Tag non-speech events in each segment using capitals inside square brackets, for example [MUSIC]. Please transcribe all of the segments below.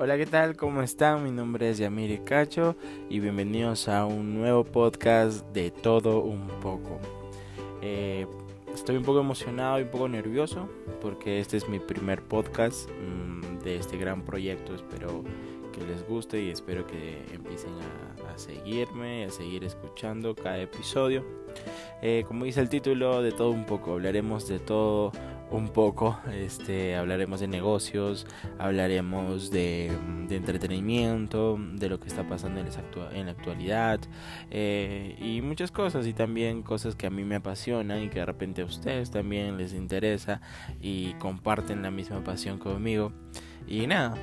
Hola, ¿qué tal? ¿Cómo están? Mi nombre es Yamiri Cacho y bienvenidos a un nuevo podcast de todo un poco. Eh, estoy un poco emocionado y un poco nervioso porque este es mi primer podcast mmm, de este gran proyecto. Espero que les guste y espero que empiecen a, a seguirme, a seguir escuchando cada episodio. Eh, como dice el título, de todo un poco, hablaremos de todo un poco, este, hablaremos de negocios, hablaremos de, entretenimiento, de lo que está pasando en, en la actualidad eh, y muchas cosas y también cosas que a mí me apasionan y que de repente a ustedes también les interesa y comparten la misma pasión conmigo y nada,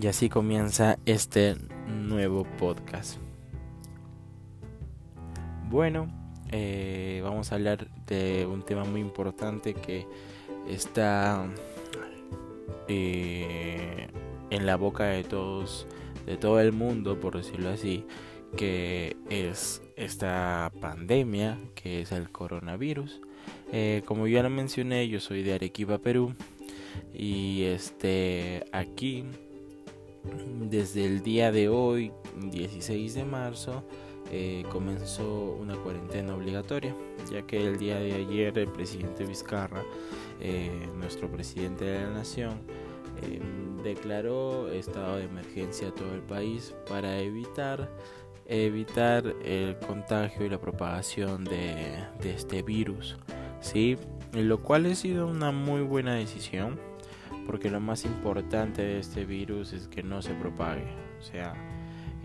y así comienza este nuevo podcast. Bueno, eh, vamos a hablar de un tema muy importante que está eh, en la boca de todos, de todo el mundo, por decirlo así, que es esta pandemia, que es el coronavirus. Eh, como ya lo mencioné, yo soy de Arequipa, Perú, y este aquí desde el día de hoy, 16 de marzo, eh, comenzó una cuarentena obligatoria, ya que el día de ayer el presidente Vizcarra, eh, nuestro presidente de la nación, eh, declaró estado de emergencia a todo el país para evitar evitar el contagio y la propagación de, de este virus, ¿sí? Lo cual ha sido una muy buena decisión, porque lo más importante de este virus es que no se propague, o sea,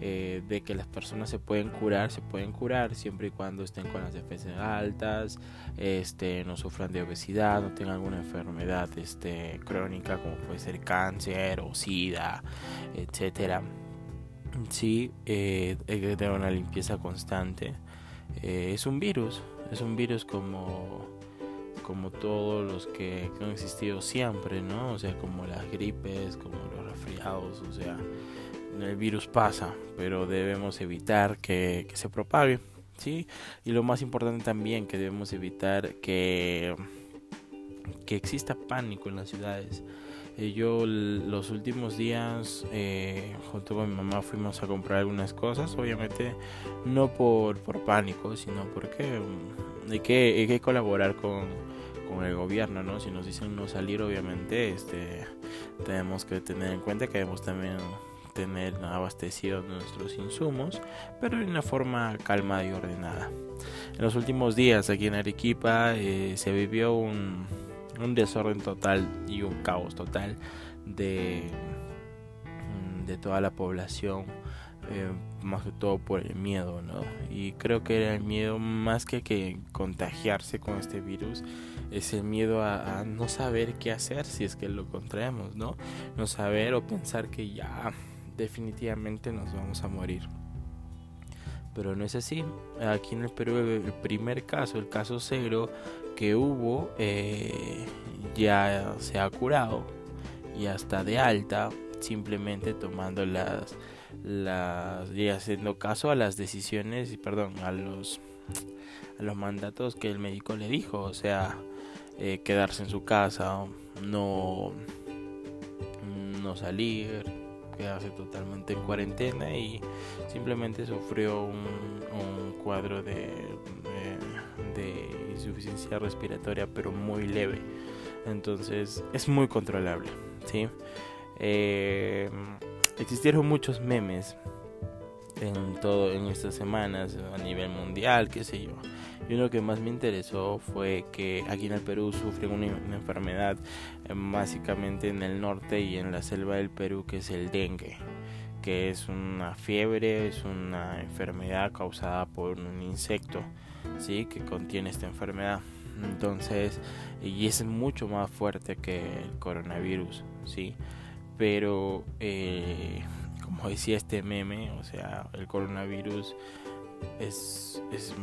eh, de que las personas se pueden curar, se pueden curar siempre y cuando estén con las defensas altas, este, no sufran de obesidad, no tengan alguna enfermedad este, crónica como puede ser cáncer o sida, etcétera. Sí, eh, hay que tener una limpieza constante. Eh, es un virus, es un virus como como todos los que, que, han existido siempre, ¿no? O sea, como las gripes, como los resfriados, o sea, el virus pasa, pero debemos evitar que, se propague, ¿sí? Y lo más importante también que debemos evitar que, que exista pánico en las ciudades. Eh, yo los últimos días eh, junto con mi mamá fuimos a comprar algunas cosas, obviamente no por, por pánico, sino porque hay que, hay que colaborar con, con el gobierno, ¿no? Si nos dicen no salir, obviamente, este, tenemos que tener en cuenta que debemos también tener abastecidos nuestros insumos, pero de una forma calma y ordenada. En los últimos días aquí en Arequipa eh, se vivió un, un, desorden total y un caos total de, de toda la población. Eh, más que todo por el miedo, ¿no? Y creo que era el miedo más que que contagiarse con este virus, es el miedo a, a no saber qué hacer si es que lo contraemos, ¿no? No saber o pensar que ya definitivamente nos vamos a morir. Pero no es así. Aquí en el Perú el primer caso, el caso cero que hubo, eh, ya se ha curado. y hasta de alta, simplemente tomando las, las y haciendo caso a las decisiones, y perdón, a los, a los mandatos que el médico le dijo. O sea, eh, quedarse en su casa, no, no salir, quedarse totalmente en cuarentena y simplemente sufrió un, cuadro de, insuficiencia respiratoria pero muy leve entonces es muy controlable ¿sí? Eh, existieron muchos memes en todo en estas semanas a nivel mundial qué sé yo y uno que más me interesó fue que aquí en el Perú sufren una, una, enfermedad eh, básicamente en el norte y en la selva del Perú que es el dengue que es una fiebre es una enfermedad causada por un insecto sí que contiene esta enfermedad. Entonces y es mucho más fuerte que el coronavirus sí pero eh, como decía este meme o sea el coronavirus es, es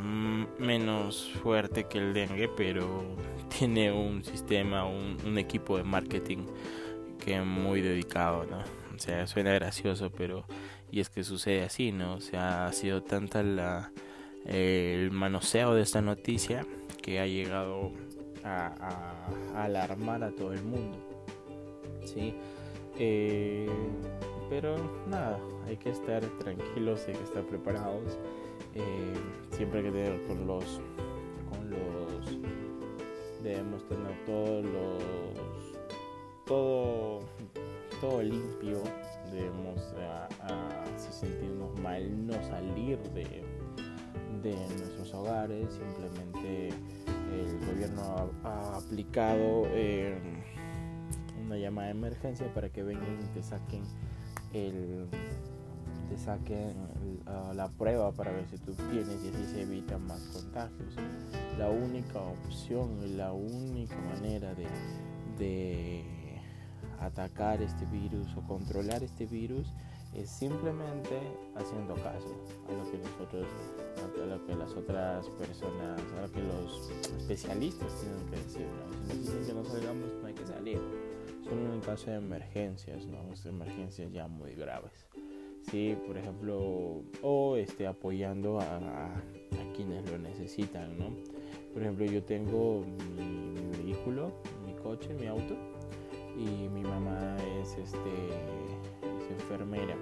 menos fuerte que el dengue, pero [LAUGHS] tiene un sistema, un, un, equipo de marketing que es muy dedicado, ¿no? O sea, suena gracioso, pero y es que sucede así, ¿no? O sea, ha sido tanta la el manoseo de esta noticia que ha llegado a, alarmar a todo el mundo, ¿sí? Eh, pero nada, hay que estar tranquilos, hay que estar preparados. Eh, siempre hay que tener con los, con los, debemos tener todos los, todo, todo limpio. Debemos, si sentirnos mal, no salir de, de nuestros hogares. Simplemente el gobierno ha, aplicado eh, una llamada de emergencia para que vengan y te saquen el te saquen la prueba para ver si tú tienes y así se evitan más contagios. La única opción, la única manera de, de atacar este virus o controlar este virus es simplemente haciendo caso a lo que nosotros, a lo que las otras personas, a lo que los especialistas tienen que decir. Si nos dicen que no salgamos, no hay que salir solo en caso de emergencias, ¿no? emergencias ya muy graves. Sí, por ejemplo, o esté apoyando a, quienes lo necesitan, ¿no? Por ejemplo, yo tengo mi, vehículo, mi coche, mi auto, y mi mamá es, este, es enfermera.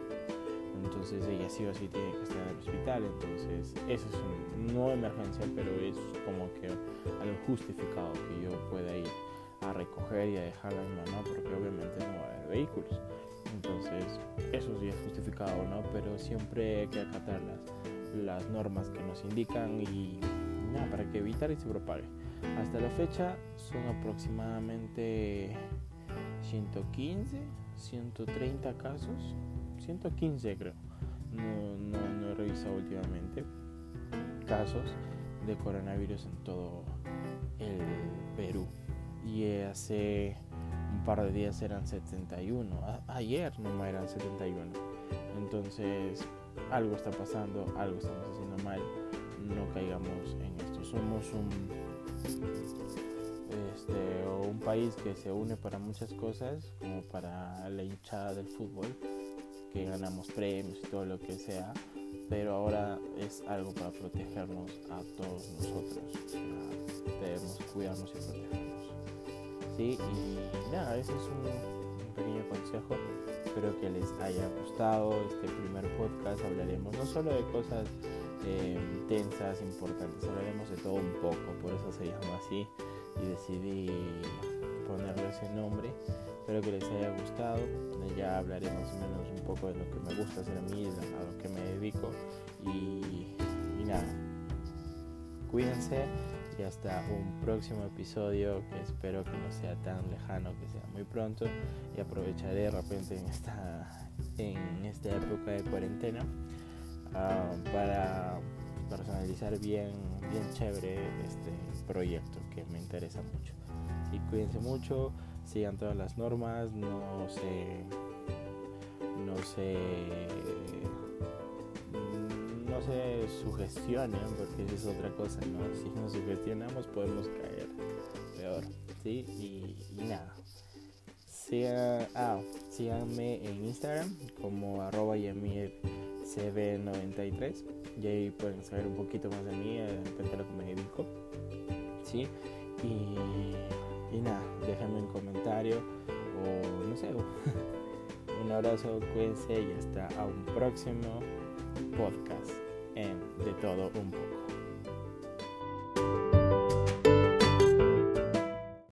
Entonces ella sí o sí tiene que estar en el hospital. Entonces eso es no emergencia, pero es como que algo justificado que yo pueda ir a recoger y a dejar a mi mamá porque obviamente no va a haber vehículos. Entonces, eso sí es justificado, ¿no? Pero siempre hay que acatar las, las normas que nos indican y nada, para que evitar y se propague. Hasta la fecha son aproximadamente 115, 130 casos, 115 creo. No, no, no he revisado últimamente casos de coronavirus en todo el Perú y hace un par de días eran 71. ayer no eran 71. Entonces algo está pasando, algo estamos haciendo mal. No caigamos en esto. Somos un, este, un país que se une para muchas cosas, como para la hinchada del fútbol, que ganamos premios y todo lo que sea. Pero ahora es algo para protegernos a todos nosotros. Debemos cuidarnos y protegernos. ¿Sí? Y nada, ese es un, pequeño consejo. Espero que les haya gustado este primer podcast. Hablaremos no solo de cosas eh, tensas, importantes, hablaremos de todo un poco. Por eso se llama así y decidí ponerle ese nombre. Espero que les haya gustado. Ya hablaré más o menos un poco de lo que me gusta hacer a mí, a lo que me dedico. Y, y nada, cuídense y hasta un próximo episodio que espero que no sea tan lejano, que sea muy pronto y aprovecharé de repente en esta, en esta época de cuarentena ah, para personalizar bien, bien chévere este proyecto que me interesa mucho. Y cuídense mucho, sigan todas las normas, no se, no se no se sugestionen, porque esa es otra cosa, ¿no? Si nos sugestionamos podemos caer peor, ¿sí? Y, nada. ah, síganme en Instagram como arroba cb93 y ahí pueden saber un poquito más de mí, de repente lo que me dedico, ¿sí? Y, y nada, déjenme un comentario o no sé, [LAUGHS] un abrazo, cuídense y hasta a un próximo podcast De Todo Un poco.